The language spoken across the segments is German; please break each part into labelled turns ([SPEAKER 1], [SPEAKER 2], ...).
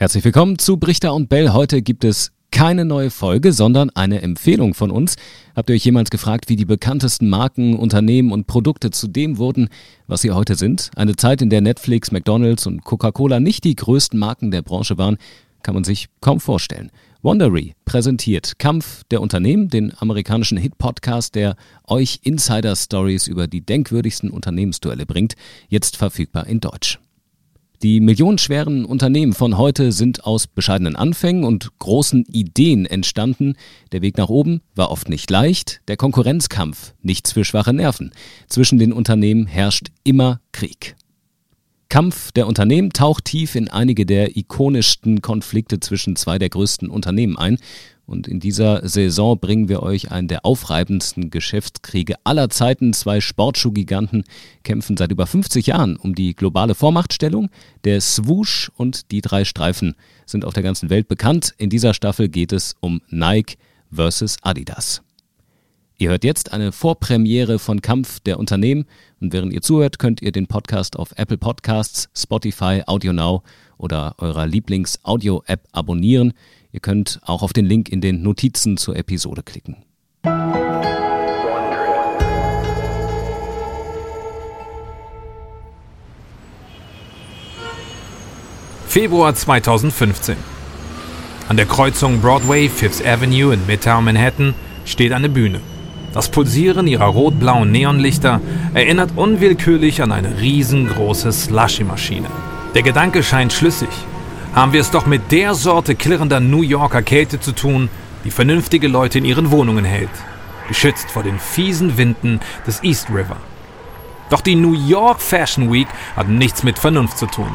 [SPEAKER 1] Herzlich willkommen zu Brichter und Bell. Heute gibt es keine neue Folge, sondern eine Empfehlung von uns. Habt ihr euch jemals gefragt, wie die bekanntesten Marken, Unternehmen und Produkte zu dem wurden, was sie heute sind? Eine Zeit, in der Netflix, McDonald's und Coca-Cola nicht die größten Marken der Branche waren, kann man sich kaum vorstellen. Wondery präsentiert Kampf der Unternehmen, den amerikanischen Hit-Podcast, der euch Insider-Stories über die denkwürdigsten Unternehmensduelle bringt, jetzt verfügbar in Deutsch. Die millionenschweren Unternehmen von heute sind aus bescheidenen Anfängen und großen Ideen entstanden. Der Weg nach oben war oft nicht leicht, der Konkurrenzkampf nichts für schwache Nerven. Zwischen den Unternehmen herrscht immer Krieg. Kampf der Unternehmen taucht tief in einige der ikonischsten Konflikte zwischen zwei der größten Unternehmen ein. Und in dieser Saison bringen wir euch einen der aufreibendsten Geschäftskriege aller Zeiten. Zwei Sportschuhgiganten kämpfen seit über 50 Jahren um die globale Vormachtstellung. Der Swoosh und die drei Streifen sind auf der ganzen Welt bekannt. In dieser Staffel geht es um Nike versus Adidas. Ihr hört jetzt eine Vorpremiere von Kampf der Unternehmen und während ihr zuhört, könnt ihr den Podcast auf Apple Podcasts, Spotify, AudioNow oder eurer Lieblings-Audio-App abonnieren. Ihr könnt auch auf den Link in den Notizen zur Episode klicken.
[SPEAKER 2] Februar 2015. An der Kreuzung Broadway, Fifth Avenue in Midtown Manhattan steht eine Bühne. Das Pulsieren ihrer rot-blauen Neonlichter erinnert unwillkürlich an eine riesengroße Slushy-Maschine. Der Gedanke scheint schlüssig. Haben wir es doch mit der Sorte klirrender New Yorker Kälte zu tun, die vernünftige Leute in ihren Wohnungen hält, geschützt vor den fiesen Winden des East River. Doch die New York Fashion Week hat nichts mit Vernunft zu tun.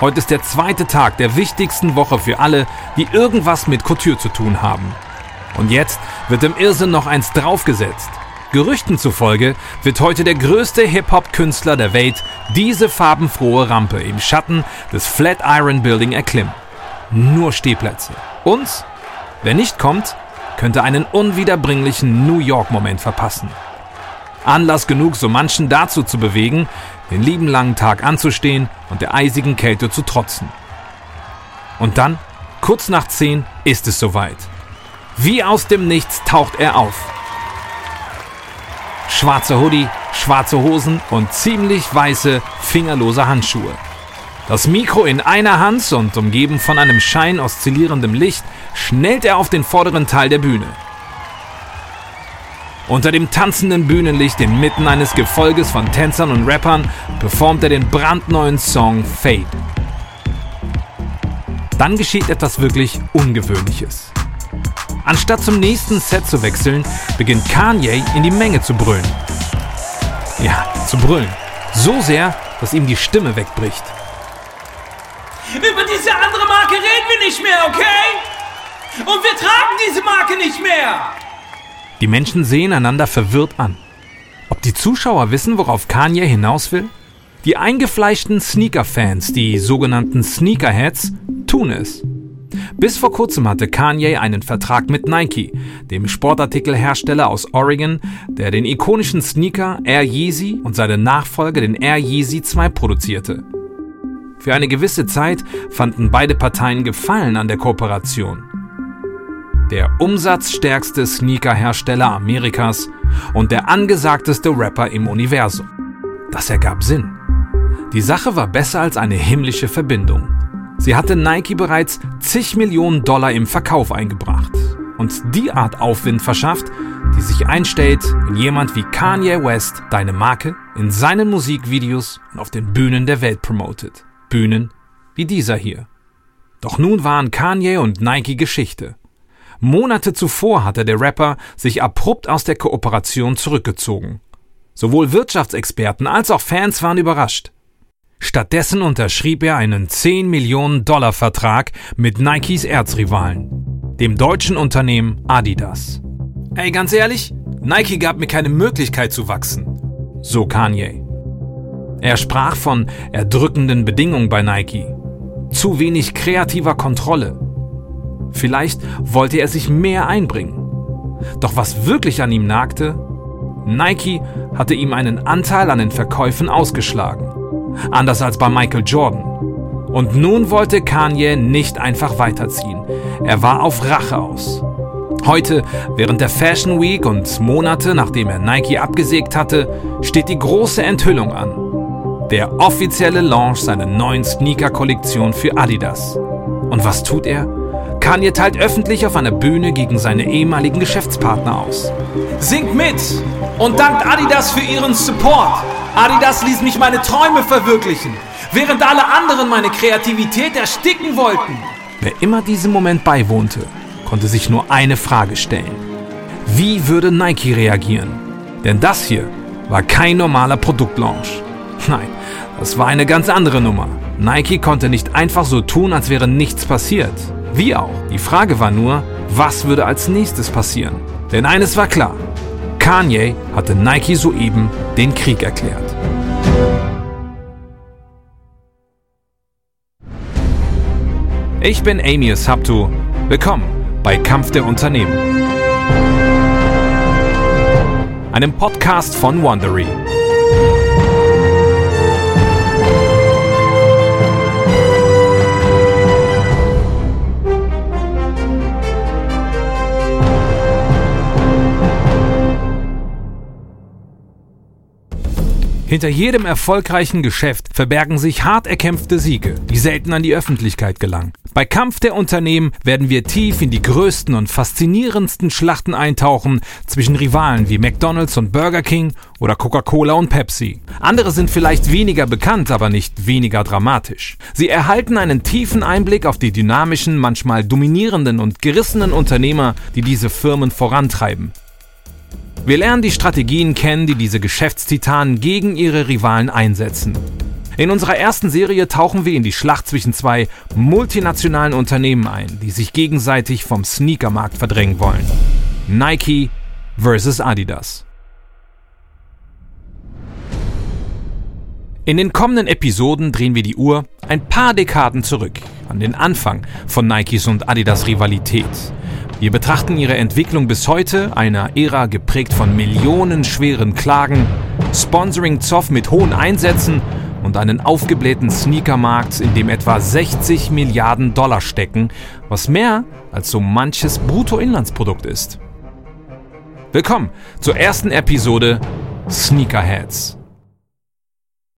[SPEAKER 2] Heute ist der zweite Tag der wichtigsten Woche für alle, die irgendwas mit Couture zu tun haben. Und jetzt wird im Irrsinn noch eins draufgesetzt. Gerüchten zufolge wird heute der größte Hip-Hop-Künstler der Welt diese farbenfrohe Rampe im Schatten des Flatiron Building erklimmen. Nur Stehplätze. Und, wer nicht kommt, könnte einen unwiederbringlichen New York-Moment verpassen. Anlass genug, so manchen dazu zu bewegen, den lieben langen Tag anzustehen und der eisigen Kälte zu trotzen. Und dann, kurz nach zehn, ist es soweit. Wie aus dem Nichts taucht er auf. Schwarze Hoodie, schwarze Hosen und ziemlich weiße, fingerlose Handschuhe. Das Mikro in einer Hand und umgeben von einem Schein oszillierendem Licht schnellt er auf den vorderen Teil der Bühne. Unter dem tanzenden Bühnenlicht inmitten eines Gefolges von Tänzern und Rappern performt er den brandneuen Song Fade. Dann geschieht etwas wirklich Ungewöhnliches. Anstatt zum nächsten Set zu wechseln, beginnt Kanye in die Menge zu brüllen. Ja, zu brüllen. So sehr, dass ihm die Stimme wegbricht.
[SPEAKER 3] Über diese andere Marke reden wir nicht mehr, okay? Und wir tragen diese Marke nicht mehr!
[SPEAKER 2] Die Menschen sehen einander verwirrt an. Ob die Zuschauer wissen, worauf Kanye hinaus will? Die eingefleischten Sneaker-Fans, die sogenannten Sneakerheads, tun es. Bis vor kurzem hatte Kanye einen Vertrag mit Nike, dem Sportartikelhersteller aus Oregon, der den ikonischen Sneaker Air Yeezy und seinen Nachfolger den Air Yeezy 2 produzierte. Für eine gewisse Zeit fanden beide Parteien Gefallen an der Kooperation. Der umsatzstärkste Sneakerhersteller Amerikas und der angesagteste Rapper im Universum. Das ergab Sinn. Die Sache war besser als eine himmlische Verbindung. Sie hatte Nike bereits zig Millionen Dollar im Verkauf eingebracht und die Art Aufwind verschafft, die sich einstellt, wenn jemand wie Kanye West deine Marke in seinen Musikvideos und auf den Bühnen der Welt promotet. Bühnen wie dieser hier. Doch nun waren Kanye und Nike Geschichte. Monate zuvor hatte der Rapper sich abrupt aus der Kooperation zurückgezogen. Sowohl Wirtschaftsexperten als auch Fans waren überrascht. Stattdessen unterschrieb er einen 10 Millionen Dollar Vertrag mit Nikes Erzrivalen, dem deutschen Unternehmen Adidas. Ey, ganz ehrlich, Nike gab mir keine Möglichkeit zu wachsen. So Kanye. Er sprach von erdrückenden Bedingungen bei Nike, zu wenig kreativer Kontrolle. Vielleicht wollte er sich mehr einbringen. Doch was wirklich an ihm nagte, Nike hatte ihm einen Anteil an den Verkäufen ausgeschlagen anders als bei Michael Jordan. Und nun wollte Kanye nicht einfach weiterziehen. Er war auf Rache aus. Heute, während der Fashion Week und Monate nachdem er Nike abgesägt hatte, steht die große Enthüllung an. Der offizielle Launch seiner neuen Sneaker-Kollektion für Adidas. Und was tut er? Kanye teilt öffentlich auf einer Bühne gegen seine ehemaligen Geschäftspartner aus.
[SPEAKER 3] Singt mit und dankt Adidas für ihren Support. Adidas ließ mich meine Träume verwirklichen, während alle anderen meine Kreativität ersticken wollten.
[SPEAKER 2] Wer immer diesem Moment beiwohnte, konnte sich nur eine Frage stellen. Wie würde Nike reagieren? Denn das hier war kein normaler Produktlaunch. Nein, das war eine ganz andere Nummer. Nike konnte nicht einfach so tun, als wäre nichts passiert. Wie auch. Die Frage war nur, was würde als nächstes passieren? Denn eines war klar. Kanye hatte Nike soeben den Krieg erklärt. Ich bin Amius Haptu. Willkommen bei Kampf der Unternehmen. Einem Podcast von Wondery. Hinter jedem erfolgreichen Geschäft verbergen sich hart erkämpfte Siege, die selten an die Öffentlichkeit gelangen. Bei Kampf der Unternehmen werden wir tief in die größten und faszinierendsten Schlachten eintauchen zwischen Rivalen wie McDonald's und Burger King oder Coca-Cola und Pepsi. Andere sind vielleicht weniger bekannt, aber nicht weniger dramatisch. Sie erhalten einen tiefen Einblick auf die dynamischen, manchmal dominierenden und gerissenen Unternehmer, die diese Firmen vorantreiben. Wir lernen die Strategien kennen, die diese Geschäftstitanen gegen ihre Rivalen einsetzen. In unserer ersten Serie tauchen wir in die Schlacht zwischen zwei multinationalen Unternehmen ein, die sich gegenseitig vom Sneakermarkt verdrängen wollen. Nike versus Adidas. In den kommenden Episoden drehen wir die Uhr ein paar Dekaden zurück, an den Anfang von Nikes und Adidas Rivalität. Wir betrachten ihre Entwicklung bis heute, einer Ära geprägt von millionenschweren Klagen, Sponsoring-Zoff mit hohen Einsätzen und einen aufgeblähten Sneakermarkt, in dem etwa 60 Milliarden Dollar stecken, was mehr als so manches Bruttoinlandsprodukt ist. Willkommen zur ersten Episode Sneakerheads.